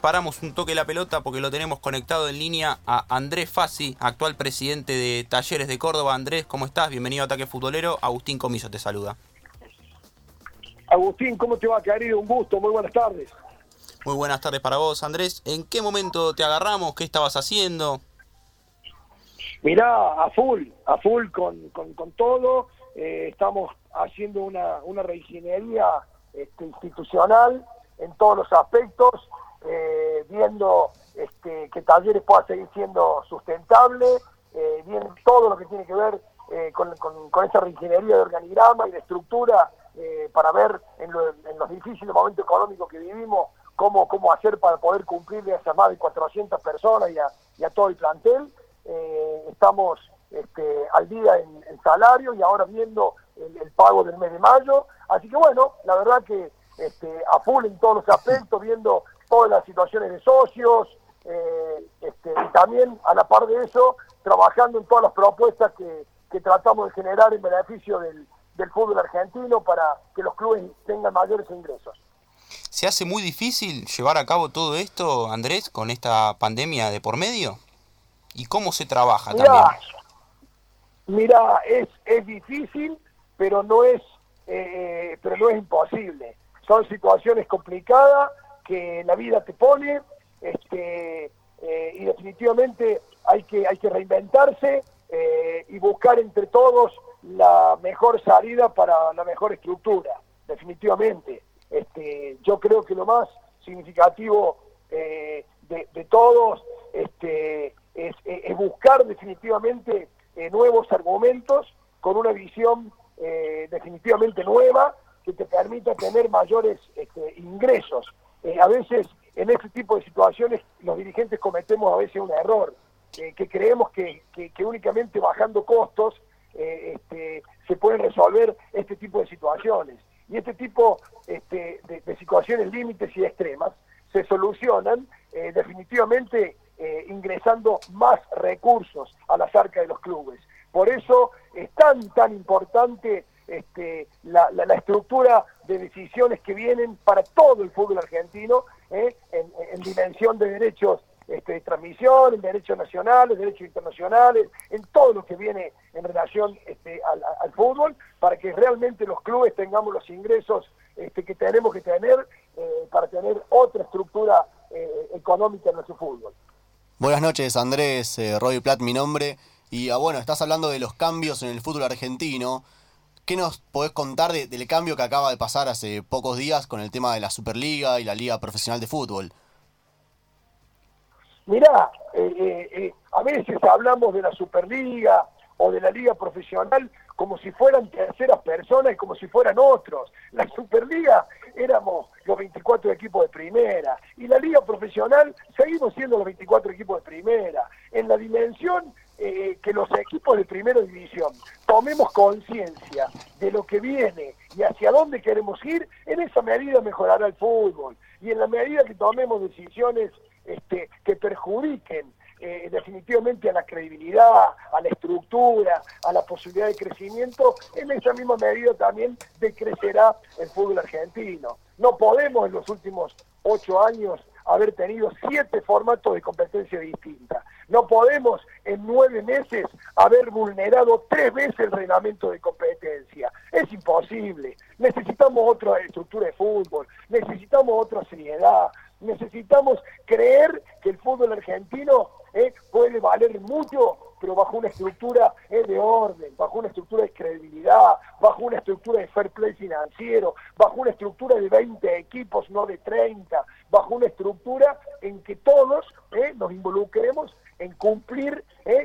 paramos un toque la pelota porque lo tenemos conectado en línea a Andrés Fassi, actual presidente de Talleres de Córdoba. Andrés, ¿cómo estás? Bienvenido a Ataque Futbolero. Agustín Comiso te saluda. Agustín, ¿cómo te va, querido? Un gusto, muy buenas tardes. Muy buenas tardes para vos, Andrés. ¿En qué momento te agarramos? ¿Qué estabas haciendo? Mirá, a full, a full con, con, todo. Eh, estamos haciendo una, una reingeniería este, institucional en todos los aspectos, eh, viendo este, que Talleres pueda seguir siendo sustentable, eh, viendo todo lo que tiene que ver eh, con, esa reingeniería de organigrama y de estructura para ver en, los difíciles momentos económicos que vivimos cómo, cómo hacer para poder cumplir a esas más de 400 personas y a, todo el plantel. estamos este, al día en, salario y ahora viendo el, pago del mes de mayo. Así que bueno, la verdad que este, a full en todos los aspectos, viendo todas las situaciones de socios eh, este, y también a la par de eso, trabajando en todas las propuestas que, tratamos de generar en beneficio del, del fútbol argentino para que los clubes tengan mayores ingresos. ¿Se hace muy difícil llevar a cabo todo esto, Andrés, con esta pandemia de por medio? ¿Y cómo se trabaja también? Mira, es, es difícil, pero no es, eh, pero no es imposible. Son situaciones complicadas que la vida te pone, este, eh, y definitivamente hay que, hay que reinventarse eh, y buscar entre todos la mejor salida para la mejor estructura, definitivamente. Este, yo creo que lo más significativo de, de, todos este, es, buscar definitivamente eh, nuevos argumentos con una visión eh, definitivamente nueva que te permita tener mayores este, ingresos. Eh, a veces en este tipo de situaciones los dirigentes cometemos a veces un error, que creemos que, únicamente bajando costos este, se pueden resolver este tipo de situaciones. Y este tipo este, de, situaciones límites y extremas se solucionan definitivamente eh, ingresando más recursos a las arcas de los clubes. Por eso es tan, tan importante este, la, estructura de decisiones que vienen para todo el fútbol argentino eh, en, dimensión de derechos este, de transmisión, en derechos nacionales, derechos internacionales, en todo lo que viene en relación este, al, fútbol, para que realmente los clubes tengamos los ingresos este, que tenemos que tener eh, para tener otra estructura económica en nuestro fútbol. Buenas noches, Andrés, eh, Roy Platt, mi nombre. Y ah, bueno, estás hablando de los cambios en el fútbol argentino. ¿Qué nos podés contar del cambio que acaba de pasar hace pocos días con el tema de la Superliga y la Liga Profesional de Fútbol? Mirá, eh, eh, eh, a veces hablamos de la Superliga o de la Liga Profesional como si fueran terceras personas y como si fueran otros. La Superliga éramos los 24 equipos de primera y la Liga Profesional seguimos siendo los 24 equipos de primera. En la dimensión eh, que los equipos de primera división tomemos conciencia de lo que viene y hacia dónde queremos ir, en esa medida mejorará el fútbol. Y en la medida que tomemos decisiones este, que perjudiquen eh, definitivamente a la credibilidad, a la estructura, a la posibilidad de crecimiento, en esa misma medida también decrecerá el fútbol argentino. No podemos en los últimos ocho años haber tenido siete formatos de competencia distinta. No podemos en nueve meses haber vulnerado tres veces el reglamento de competencia. Es imposible. Necesitamos otra estructura de fútbol, necesitamos otra seriedad, necesitamos creer que el fútbol argentino ¿eh? puede valer mucho, pero bajo una estructura ¿eh? de orden, bajo una estructura de credibilidad, bajo una estructura de fair play financiero, bajo una estructura de 20 equipos, no de 30, bajo una estructura en que todos ¿eh? nos involucremos en cumplir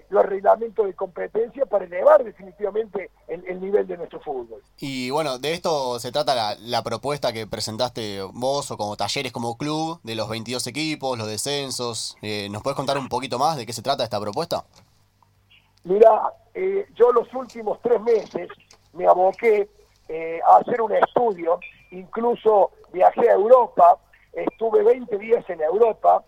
los reglamentos de competencia para elevar definitivamente el, nivel de nuestro fútbol. Y bueno, de esto se trata la, propuesta que presentaste vos o como talleres como club de los 22 equipos, los descensos. Eh, ¿Nos puedes contar un poquito más de qué se trata esta propuesta? Mira, eh, yo los últimos tres meses me aboqué eh, a hacer un estudio, incluso viajé a Europa, estuve 20 días en Europa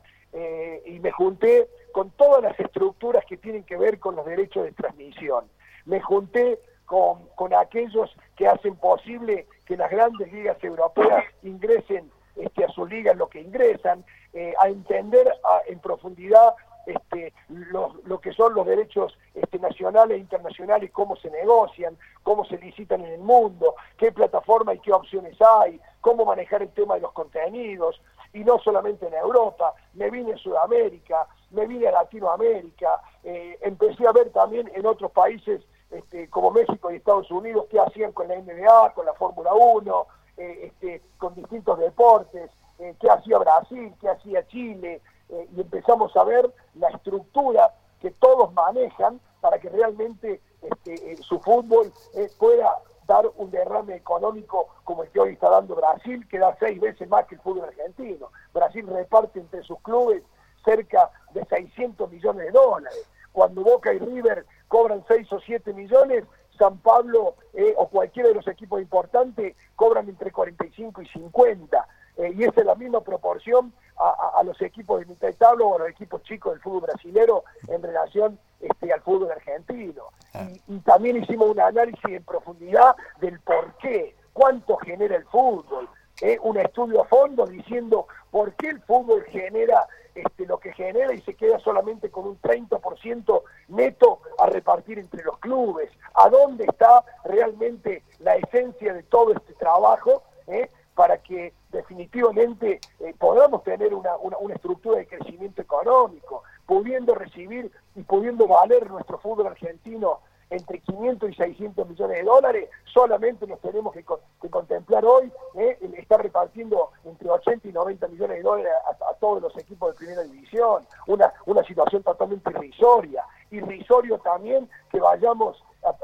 y me junté con todas las estructuras que tienen que ver con los derechos de transmisión. Me junté con, con aquellos que hacen posible que las grandes ligas europeas ingresen este, a su liga en lo que ingresan, eh, a entender en profundidad este, lo, que son los derechos este, nacionales e internacionales, cómo se negocian, cómo se licitan en el mundo, qué plataforma y qué opciones hay, cómo manejar el tema de los contenidos, y no solamente en Europa, me vine a Sudamérica, me vine a Latinoamérica, eh, empecé a ver también en otros países este, como México y Estados Unidos qué hacían con la NBA, con la Fórmula 1, eh, este, con distintos deportes, eh, qué hacía Brasil, qué hacía Chile, y empezamos a ver la estructura que todos manejan para que realmente este, su fútbol pueda dar un derrame económico como el que hoy está dando Brasil, que da seis veces más que el fútbol argentino. Brasil reparte entre sus clubes cerca de 600 millones de dólares. Cuando Boca y River cobran 6 o 7 millones, San Pablo eh, o cualquiera de los equipos importantes cobran entre 45 y 50. Eh, y esa es la misma proporción a, los equipos de mitad de tabla o a los equipos chicos del fútbol brasilero en relación este, al fútbol argentino. Ah. Y, también hicimos un análisis en profundidad del por qué, cuánto genera el fútbol. Eh, un estudio a fondo diciendo por qué el fútbol genera este, lo que genera y se queda solamente con un 30% neto a repartir entre los clubes. ¿A dónde está realmente la esencia de todo este trabajo? Eh, para que definitivamente eh, podamos tener una, estructura de crecimiento económico, pudiendo recibir y pudiendo valer nuestro fútbol argentino entre 500 y 600 millones de dólares, solamente nos tenemos que, contemplar hoy, eh, estar repartiendo entre 80 y 90 millones de dólares a, todos los equipos de primera división, una, una situación totalmente irrisoria, irrisorio también que vayamos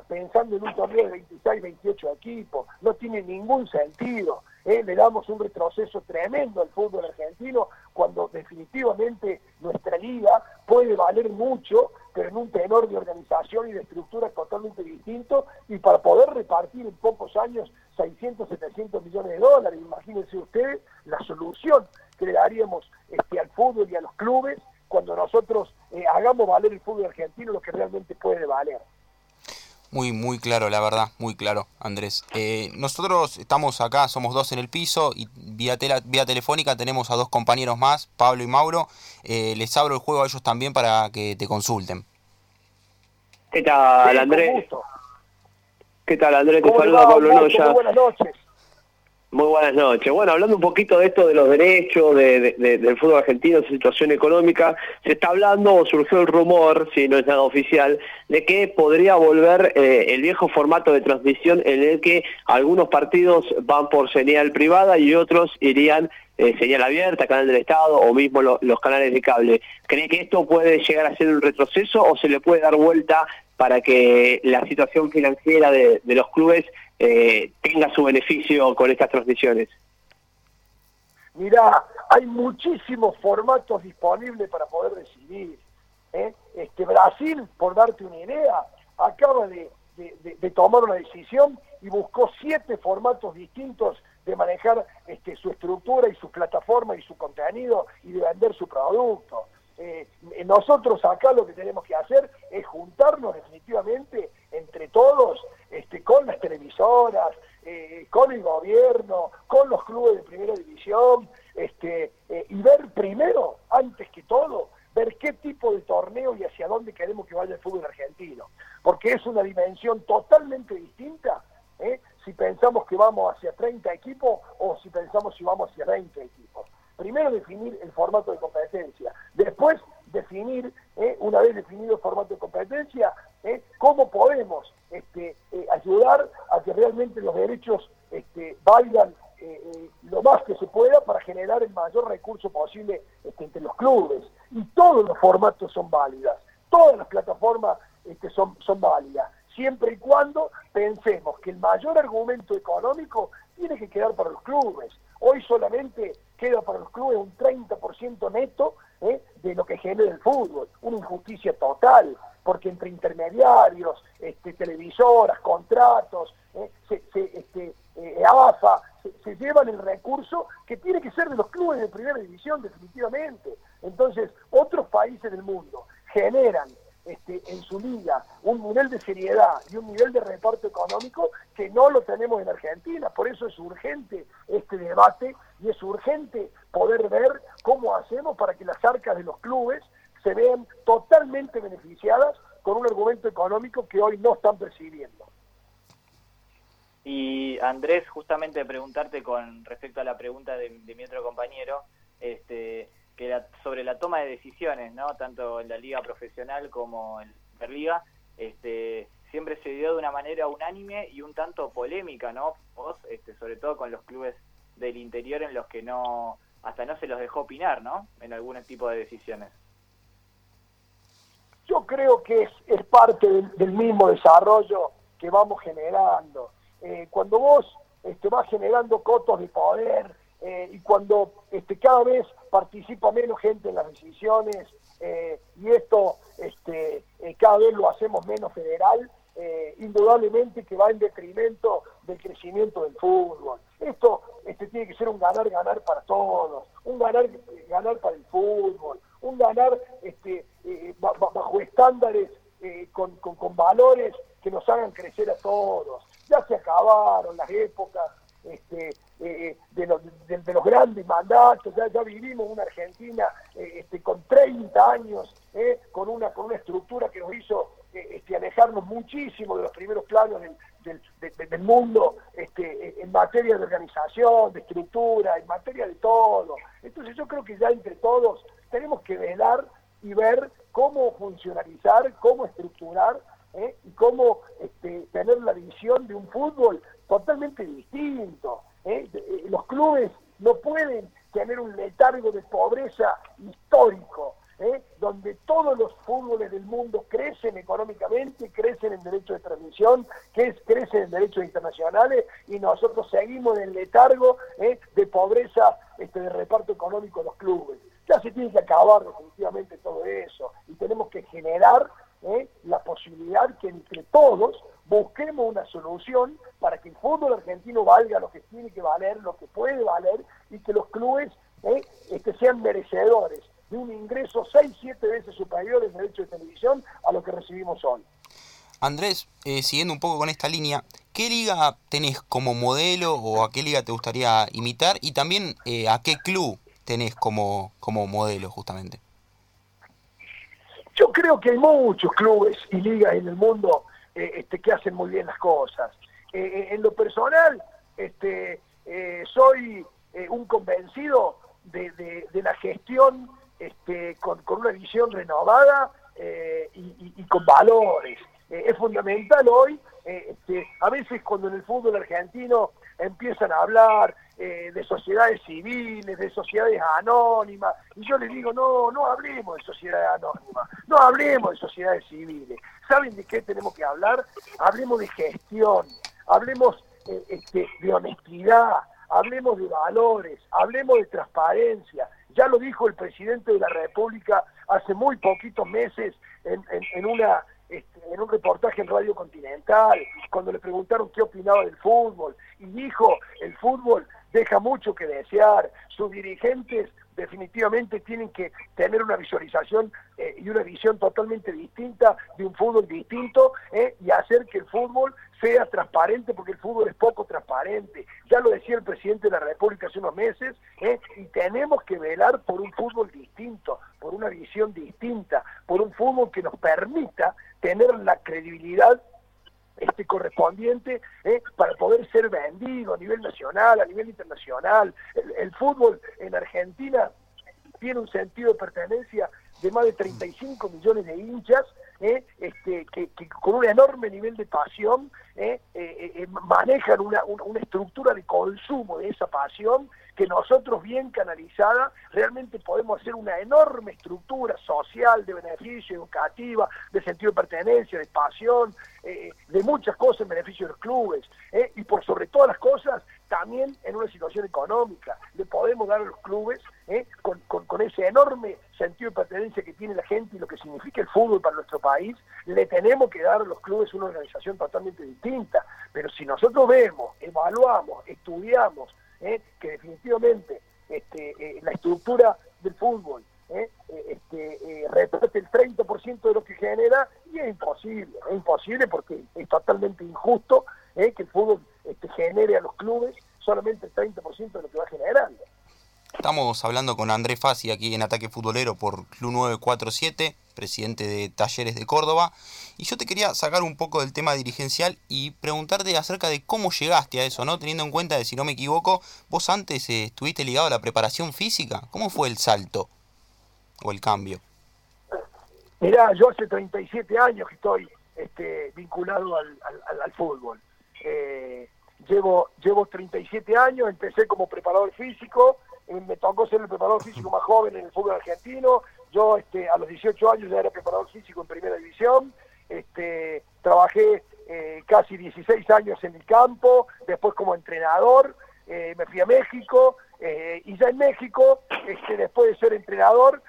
pensando en un torneo de 26, 28 equipos, no tiene ningún sentido. ¿Eh? le damos un retroceso tremendo al fútbol argentino cuando definitivamente nuestra liga puede valer mucho, pero en un tenor de organización y de estructura totalmente distinto y para poder repartir en pocos años 600, 700 millones de dólares. Imagínense ustedes la solución que le daríamos este, al fútbol y a los clubes cuando nosotros eh, hagamos valer el fútbol argentino lo que realmente puede valer. Muy, muy claro, la verdad, muy claro, Andrés. Eh, nosotros estamos acá, somos dos en el piso y vía, vía telefónica tenemos a dos compañeros más, Pablo y Mauro. Eh, les abro el juego a ellos también para que te consulten. ¿Qué tal, Andrés? ¿Qué tal, Andrés? Te saluda Pablo Noya. Buenas noches. Muy buenas noches. Bueno, hablando un poquito de esto de los derechos del fútbol argentino, su situación económica, se está hablando o surgió el rumor, si no es nada oficial, de que podría volver eh, el viejo formato de transmisión en el que algunos partidos van por señal privada y otros irían eh, señal abierta, canal del Estado o mismo los canales de cable. ¿Cree que esto puede llegar a ser un retroceso o se le puede dar vuelta para que la situación financiera de los clubes eh, tenga su beneficio con estas transmisiones? Mirá, hay muchísimos formatos disponibles para poder decidir. ¿eh? Este, Brasil, por darte una idea, acaba de, tomar una decisión y buscó siete formatos distintos de manejar este, su estructura y su plataforma y su contenido y de vender su producto. Eh, nosotros acá lo que tenemos que hacer es juntarnos definitivamente entre todos este, con las televisoras, eh, con el gobierno, con los clubes de primera división, este, eh, y ver primero, antes que todo, ver qué tipo de torneo y hacia dónde queremos que vaya el fútbol argentino. Porque es una totalmente distinta ¿eh? si pensamos que vamos hacia 30 equipos o si pensamos si vamos hacia 20 equipos. Primero definir el formato de competencia, después definir, una vez definido el formato de competencia, cómo podemos este, eh, ayudar a que realmente los derechos este, valgan eh, eh, lo más que se pueda para generar el mayor recurso posible este, entre los clubes. Y todos los formatos son válidas, todas las plataformas este, son, son válidas, siempre y cuando pensemos que el mayor argumento económico tiene que quedar para los clubes. Hoy solamente queda para los clubes un 30% neto de lo que genera el fútbol, una injusticia total porque entre intermediarios, este, televisoras, contratos, eh, se, este, eh, AFA, se, llevan el recurso que tiene que ser de los clubes de primera división definitivamente. Entonces, otros países del mundo generan este, en su liga un nivel de seriedad y un nivel de reparto económico que no lo tenemos en Argentina. Por eso es urgente este debate y es urgente poder ver cómo hacemos para que las arcas de los clubes se vean totalmente beneficiadas con un argumento económico que hoy no están percibiendo. Y Andrés, justamente preguntarte con respecto a la pregunta de, mi otro compañero, este, que sobre la toma de decisiones, ¿no? tanto en la liga profesional como en la Superliga, este, siempre se dio de una manera unánime y un tanto polémica, ¿no? Vos, este, sobre todo con los clubes del interior en los que no hasta no se los dejó opinar, ¿no? En algún tipo de decisiones. Yo creo que es, es parte del, mismo desarrollo que vamos generando. Eh, cuando vos este, vas generando cotos de poder eh, y cuando este, cada vez participa menos gente en las decisiones eh, y esto este, cada vez lo hacemos menos federal, indudablemente que va en detrimento del crecimiento del fútbol. Esto este, tiene que ser un ganar-ganar para todos, un ganar-ganar para el fútbol, un ganar este, eh, bajo estándares eh, con, valores que nos hagan crecer a todos. Ya se acabaron las épocas este, eh, de, grandes mandatos, ya, ya vivimos una Argentina este, con 30 años, con, una, con una estructura que nos hizo este, alejarnos muchísimo de los primeros planos del, mundo este, en materia de organización, de estructura, en materia de todo. Entonces yo creo que ya entre todos tenemos que velar y ver cómo funcionalizar, cómo estructurar ¿eh? y cómo tener la visión de un fútbol totalmente distinto. ¿eh? Eh, los clubes no pueden tener un letargo de pobreza histórico, donde todos los fútboles del mundo crecen económicamente, crecen en derechos de transmisión, crecen en derechos internacionales y nosotros seguimos en el letargo de pobreza este, de reparto económico de los clubes. Ya se tiene que acabar definitivamente todo eso y tenemos que generar ¿eh? la posibilidad que entre todos busquemos una solución para que el fútbol argentino valga lo que tiene que valer, lo que puede valer y que los clubes ¿eh? este, sean merecedores de un ingreso 6, 7 veces superior en derecho de televisión a lo que recibimos hoy. Andrés, eh, siguiendo un poco con esta línea, ¿qué liga tenés como modelo o a qué liga te gustaría imitar? Y también, ¿a qué club tenés como, como modelo justamente? Yo creo que hay muchos clubes y ligas en el mundo eh, este, que hacen muy bien las cosas. Eh, eh, en lo personal, este, soy un convencido de, la gestión este, con, una visión renovada y, con valores. es fundamental hoy, este, a veces cuando en el fútbol argentino empiezan a hablar eh, de sociedades civiles, de sociedades anónimas, y yo les digo, no, no hablemos de sociedades anónimas, no hablemos de sociedades civiles. ¿Saben de qué tenemos que hablar? Hablemos de gestión, hablemos eh, este, de honestidad, hablemos de valores, hablemos de transparencia. Ya lo dijo el presidente de la República hace muy poquitos meses en una este, en un reportaje en Radio Continental, cuando le preguntaron qué opinaba del fútbol, y dijo, el fútbol deja mucho que desear, sus dirigentes definitivamente tienen que tener una visualización eh, y una visión totalmente distinta de un fútbol distinto eh, y hacer que el fútbol sea transparente porque el fútbol es poco transparente. Ya lo decía el presidente de la República hace unos meses eh, y tenemos que velar por un fútbol distinto, por una visión distinta, por un fútbol que nos permita tener la credibilidad este correspondiente eh, para poder ser vendido a nivel nacional, a nivel internacional. El, fútbol en Argentina tiene un sentido de pertenencia de más de 35 millones de hinchas, eh, este, que, con un enorme nivel de pasión eh, manejan una, una, estructura de consumo de esa pasión que nosotros bien canalizada realmente podemos hacer una enorme estructura social de beneficio, educativa, de sentido de pertenencia, de pasión, eh, de muchas cosas en beneficio de los clubes. Eh, y por sobre todas las cosas, también en una situación económica. Le podemos dar a los clubes, eh, con, con, ese enorme sentido de pertenencia que tiene la gente y lo que significa el fútbol para nuestro país, le tenemos que dar a los clubes una organización totalmente distinta. Pero si nosotros vemos, evaluamos, estudiamos, ¿eh? que definitivamente este, eh, la estructura del fútbol ¿eh? este, reparte el 30% de lo que genera y es imposible, es imposible porque es totalmente injusto que el fútbol este, genere a los clubes solamente el 30% de lo que va generando. Estamos hablando con Andrés Fassi aquí en Ataque Futbolero por Club 947, presidente de Talleres de Córdoba. Y yo te quería sacar un poco del tema dirigencial y preguntarte acerca de cómo llegaste a eso, ¿no? Teniendo en cuenta de si no me equivoco, vos antes eh, estuviste ligado a la preparación física. ¿Cómo fue el salto o el cambio? Mirá, yo hace 37 años que estoy este, vinculado al, fútbol. Eh, llevo, llevo 37 años, empecé como preparador físico, me tocó ser el preparador físico más joven en el fútbol argentino. Yo este, a los 18 años ya era preparador físico en primera división. Este, trabajé eh, casi 16 años en el campo, después como entrenador, eh, me fui a México y ya en México, este, después de ser entrenador,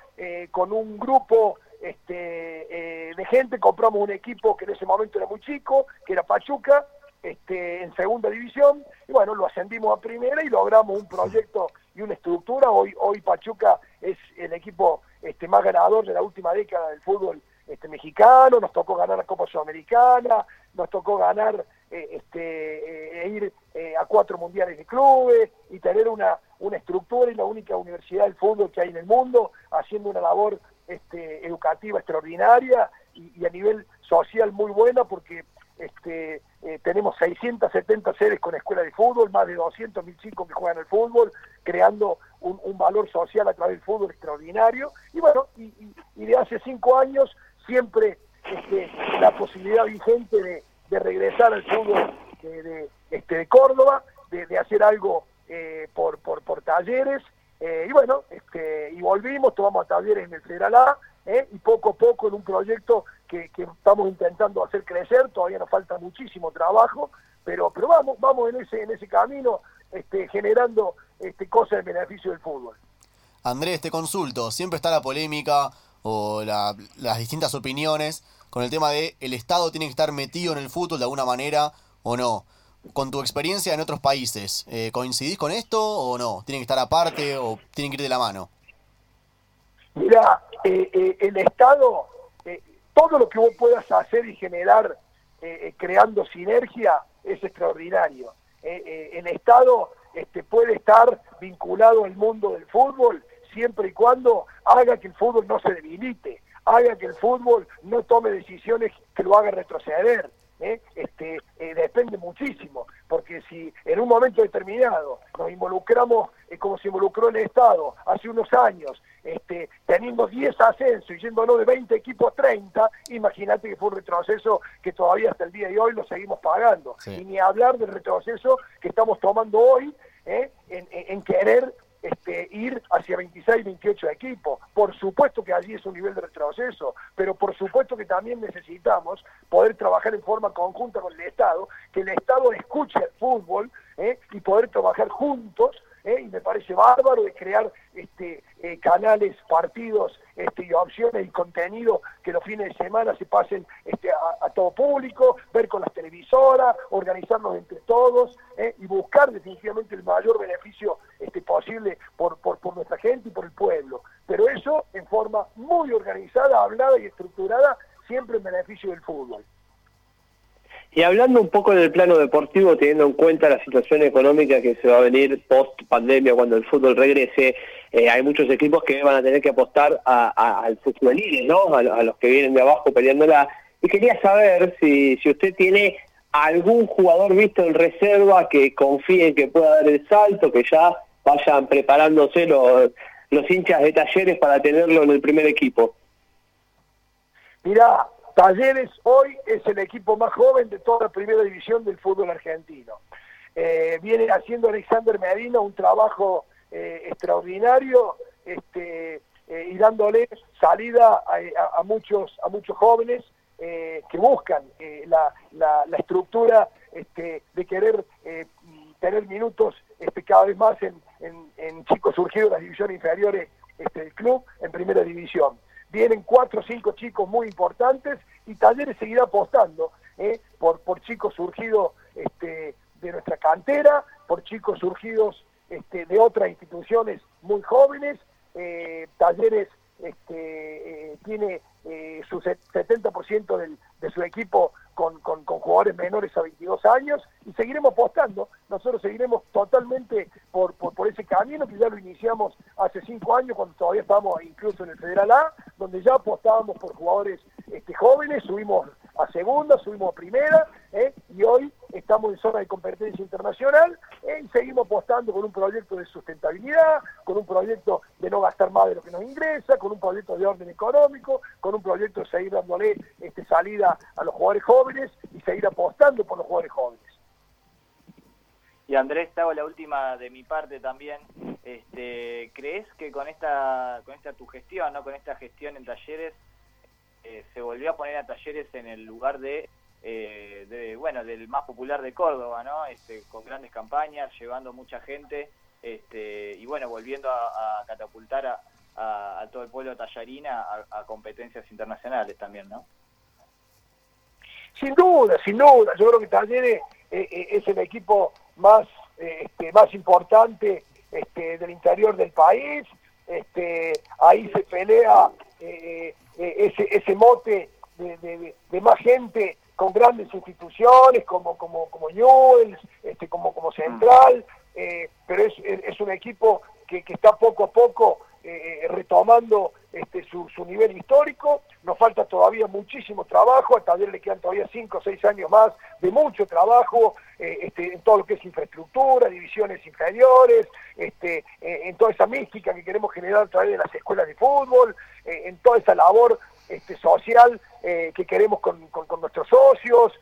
con un grupo este, de gente compramos un equipo que en ese momento era muy chico, que era Pachuca, este, en segunda división, y bueno, lo ascendimos a primera y logramos un proyecto y una estructura. Hoy, hoy Pachuca es el equipo este, más ganador de la última década del fútbol este, mexicano, nos tocó ganar la Copa Sudamericana, nos tocó ganar eh, este, eh, ir eh, a cuatro mundiales de clubes y tener una, una estructura y la única universidad del fútbol que hay en el mundo, haciendo una labor este, educativa extraordinaria y a nivel social muy buena porque este, eh, tenemos 670 sedes con escuela de fútbol, más de 200 mil chicos que juegan al fútbol, creando un, valor social a través del fútbol extraordinario. Y bueno, y, de hace cinco años siempre este, la posibilidad vigente de, regresar al fútbol de, este, de Córdoba, de, hacer algo eh, por, por, talleres. Eh, y bueno, este, y volvimos, tomamos talleres en el Federal A, y poco a poco en un proyecto que, estamos intentando hacer crecer, todavía nos falta muchísimo trabajo, pero, pero vamos, vamos en ese, en ese camino, este, generando este, cosas en beneficio del fútbol. Andrés, te consulto, siempre está la polémica o las distintas opiniones con el tema de el Estado tiene que estar metido en el fútbol de alguna manera o no. Con tu experiencia en otros países, eh, ¿coincidís con esto o no? ¿Tiene que estar aparte o tienen que ir de la mano? Mira, eh, eh, el Estado todo lo que vos puedas hacer y generar eh, eh, creando sinergia es extraordinario. Eh, el Estado este, puede estar vinculado al mundo del fútbol siempre y cuando haga que el fútbol no se debilite, haga que el fútbol no tome decisiones que lo hagan retroceder. Este, depende muchísimo, porque si en un momento determinado nos involucramos como se involucró el Estado hace unos años este, teniendo 10 ascensos y yéndonos de 20 equipos a 30, imagínate que fue un retroceso que todavía hasta el día de hoy lo seguimos pagando. Y ni hablar del retroceso que estamos tomando hoy ¿eh? en, querer este, ir hacia 26, 28 equipos. Por supuesto que allí es un nivel de retroceso, pero por supuesto que también necesitamos poder trabajar en forma conjunta con el Estado, que el Estado escuche el fútbol ¿eh? y poder trabajar juntos ¿eh? y me parece bárbaro de crear este, eh, canales, partidos este, y opciones y contenido que los fines de semana se pasen este, a, todo público, ver con las televisoras, organizarnos entre todos ¿eh? y buscar definitivamente el mayor beneficio este, posible por, por, por nuestra gente y por el pueblo. Pero eso en forma muy organizada, hablada y estructurada, siempre en beneficio del fútbol. Y hablando un poco del plano deportivo, teniendo en cuenta la situación económica que se va a venir post pandemia cuando el fútbol regrese, eh, hay muchos equipos que van a tener que apostar al fútbol ¿no? A, los que vienen de abajo peleándola. Y quería saber si, si usted tiene algún jugador visto en reserva que confíe en que pueda dar el salto, que ya vayan preparándose los, los hinchas de talleres para tenerlo en el primer equipo. Mira, Talleres hoy es el equipo más joven de toda la primera división del fútbol argentino. Eh, viene haciendo Alexander Medina un trabajo eh, extraordinario este, eh, y dándole salida a, muchos, a muchos jóvenes que buscan la, estructura este, de querer tener minutos este, cada vez más en, chicos surgidos de las divisiones inferiores este, del club en primera división vienen cuatro o cinco chicos muy importantes y Talleres seguirá apostando ¿eh? por, por chicos surgidos este, de nuestra cantera, por chicos surgidos este, de otras instituciones muy jóvenes. Eh, Talleres este, eh, tiene su 70% del, de su equipo con, con, jugadores menores a 22 años y seguiremos apostando. Nosotros seguiremos totalmente por, por, ese camino que ya lo iniciamos hace cinco años cuando todavía estábamos incluso en el Federal A, donde ya apostábamos por jugadores este, jóvenes, subimos a segunda, subimos a primera ¿eh? y hoy estamos en zona de competencia internacional ¿eh? y seguimos apostando con un proyecto de sustentabilidad, con un proyecto de no gastar más de lo que nos ingresa, con un proyecto de orden económico, con un proyecto de seguir dándole este, salida a los jugadores jóvenes y seguir apostando por los jugadores jóvenes. Y Andrés, hago la última de mi parte también. Este, ¿Crees que con esta, con esta tu gestión, ¿no? con esta gestión en talleres, eh, se volvió a poner a talleres en el lugar de, eh, de, bueno, del más popular de Córdoba, ¿no? Este, con grandes campañas, llevando mucha gente este, y bueno, volviendo a, catapultar a, todo el pueblo tallarina a, competencias internacionales también, ¿no? Sin duda, sin duda. Yo creo que Talleres eh, es el equipo más, este, más importante este, del interior del país. Este, ahí se pelea eh, eh, ese, ese mote de, más gente con grandes instituciones como como como Newells, este, como como Central, eh, pero es, es un equipo que, que está poco a poco eh, retomando este, su, nivel histórico. Nos falta todavía muchísimo trabajo, a Taller le quedan todavía 5 o 6 años más de mucho trabajo eh, este, en todo lo que es infraestructura, divisiones inferiores, este, eh, en toda esa mística que queremos generar a través de las escuelas de fútbol, en toda esa labor este, social que queremos con, con, nuestros socios.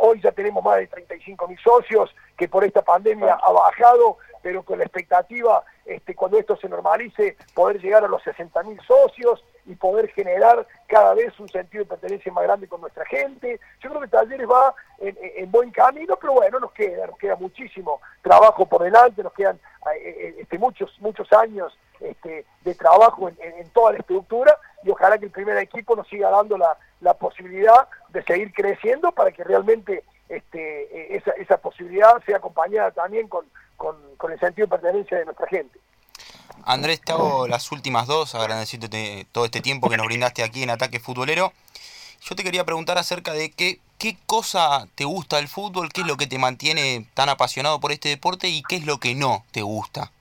hoy ya tenemos más de 35 mil socios que por esta pandemia ha bajado, pero con la expectativa este, cuando esto se normalice, poder llegar a los 60.000 socios y poder generar cada vez un sentido de pertenencia más grande con nuestra gente. Yo creo que Talleres va en, buen camino, pero bueno, nos queda, nos queda muchísimo trabajo por delante, nos quedan eh, eh, este, muchos, muchos años este, de trabajo en, toda la estructura y ojalá que el primer equipo nos siga dando la, posibilidad de seguir creciendo para que realmente este, esa, esa posibilidad sea acompañada también con, con, el sentido de pertenencia de nuestra gente. Andrés, te hago las últimas dos, agradeciéndote todo este tiempo que nos brindaste aquí en Ataque Futbolero. Yo te quería preguntar acerca de qué, qué cosa te gusta del fútbol, qué es lo que te mantiene tan apasionado por este deporte y qué es lo que no te gusta.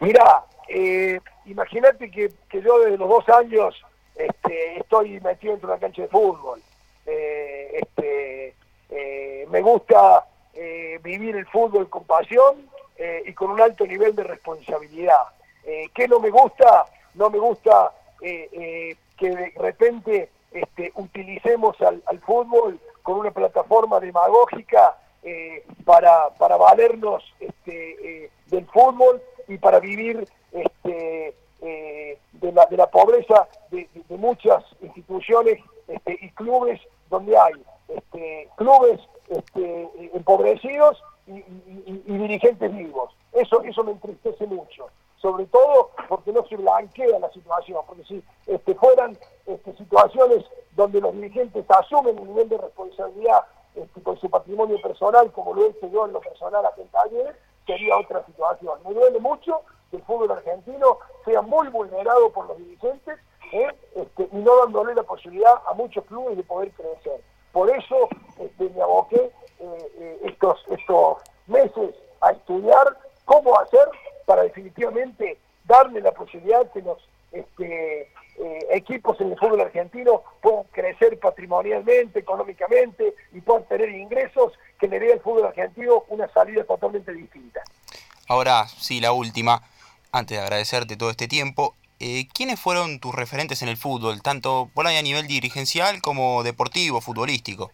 Mira, eh, imagínate que, yo desde los dos años este, estoy metido dentro de una cancha de fútbol. Eh, este, eh, me gusta eh, vivir el fútbol con pasión eh, y con un alto nivel de responsabilidad. Eh, ¿Qué no me gusta? No me gusta que de repente este, utilicemos al, fútbol con una plataforma demagógica para, para valernos este, del fútbol y para vivir este, de, la, de la pobreza de, muchas instituciones este, y clubes donde hay este, clubes y, dirigentes vivos. Eso, eso me entristece mucho, sobre todo porque no se blanquea la situación, porque si este, fueran este, situaciones donde los dirigentes asumen un nivel de responsabilidad este, con su patrimonio personal, como lo hecho yo en lo personal a Talleres, sería otra situación. Me duele mucho que el fútbol argentino sea muy vulnerado por los dirigentes ¿eh? este, y no dándole la posibilidad a muchos clubes de poder crecer. Por eso este, me aboqué eh, eh, estos, estos meses a estudiar cómo hacer para definitivamente darle la posibilidad que los este, eh, equipos en el fútbol argentino puedan crecer patrimonialmente, económicamente y puedan tener ingresos que le dé al fútbol argentino una salida totalmente distinta. Ahora sí, la última, antes de agradecerte todo este tiempo, eh, ¿quiénes fueron tus referentes en el fútbol, tanto por ahí a nivel dirigencial como deportivo, futbolístico?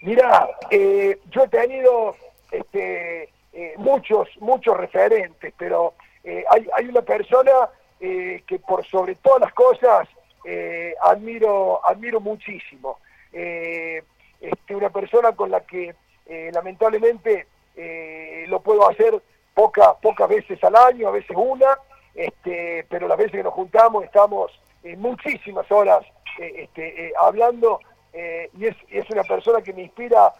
Mira, eh, yo he tenido este, eh, muchos, muchos referentes, pero hay, hay, una persona que por sobre todas las cosas admiro, admiro muchísimo. Este, una persona con la que lamentablemente lo puedo hacer pocas pocas veces al año, a veces una, este, pero las veces que nos juntamos estamos muchísimas horas eh, este, eh, hablando eh, y es, es, una persona que me inspira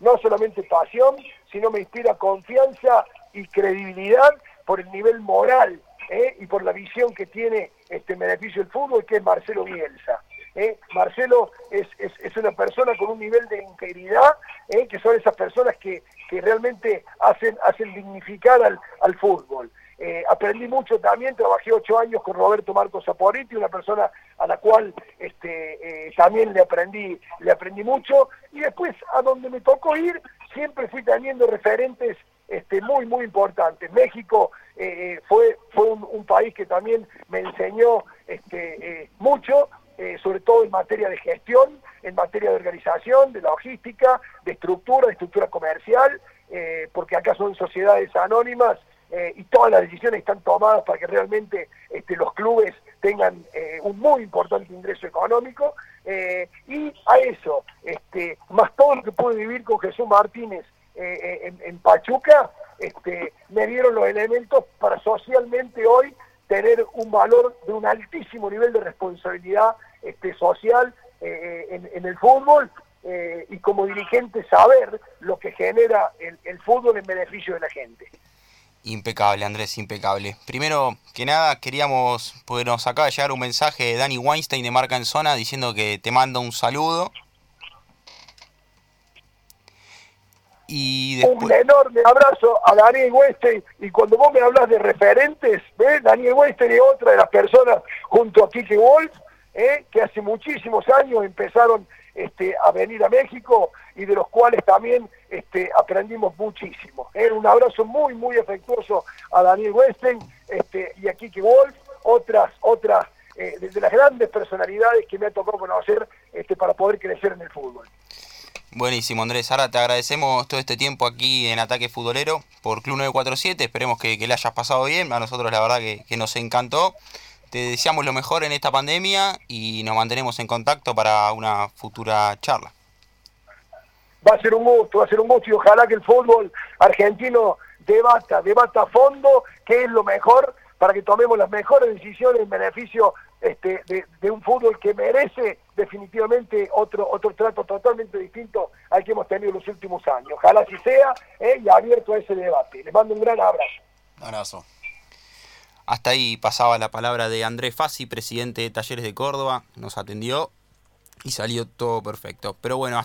no solamente pasión, sino me inspira confianza y credibilidad por el nivel moral ¿eh? y por la visión que tiene este beneficio del fútbol, que es Marcelo Bielsa. ¿Eh? Marcelo es, es, una persona con un nivel de integridad, ¿eh? que son esas personas que, que realmente hacen, hacen dignificar al, al fútbol. Eh, aprendí mucho también, trabajé ocho años con Roberto Marcos Saporiti, una persona a la cual este, eh, también le aprendí, le aprendí mucho, y después a donde me tocó ir, siempre fui teniendo referentes este, muy, muy importantes. México eh, fue, fue un, país que también me enseñó este, mucho, sobre todo en materia de gestión, en materia de organización, de logística, de estructura, de estructura comercial, porque acá son sociedades anónimas eh, y todas las decisiones están tomadas para que realmente este, los clubes tengan eh, un muy importante ingreso económico eh, y a eso, este, más todo lo que pude vivir con Jesús Martínez en, Pachuca, este, me dieron los elementos para socialmente hoy tener un valor de un altísimo nivel de responsabilidad este, social en, el fútbol y como dirigente saber lo que genera el fútbol en beneficio de la gente. Impecable, Andrés, impecable. Primero que nada, queríamos, porque nos acaba de llegar un mensaje de Danny Weinstein de Marca en Zona diciendo que te manda un saludo. Y después... Un enorme abrazo a Daniel Weinstein. Y cuando vos me hablas de referentes, ¿ves? Daniel Weinstein es otra de las personas junto a Kike Wolf, ¿eh? que hace muchísimos años empezaron este, a venir a México y de los cuales también este, aprendimos muchísimo. Era un abrazo muy, muy afectuoso a Daniel Westen este, y a Kiki Wolf, otras, otras eh, de, las grandes personalidades que me ha tocado conocer este, para poder crecer en el fútbol. Buenísimo, Andrés. Ahora te agradecemos todo este tiempo aquí en Ataque Futbolero por Club 947. Esperemos que, le hayas pasado bien. A nosotros la verdad que, que nos encantó. Te deseamos lo mejor en esta pandemia y nos mantenemos en contacto para una futura charla. Va a ser un gusto, va a ser un gusto y ojalá que el fútbol argentino debata, debata a fondo qué es lo mejor para que tomemos las mejores decisiones en beneficio este, de, un fútbol que merece definitivamente otro, otro trato totalmente distinto al que hemos tenido en los últimos años. Ojalá así sea eh, y abierto a ese debate. Les mando un gran abrazo. Abrazo. Hasta ahí pasaba la palabra de Andrés Fassi, presidente de Talleres de Córdoba. Nos atendió y salió todo perfecto. Pero bueno, hasta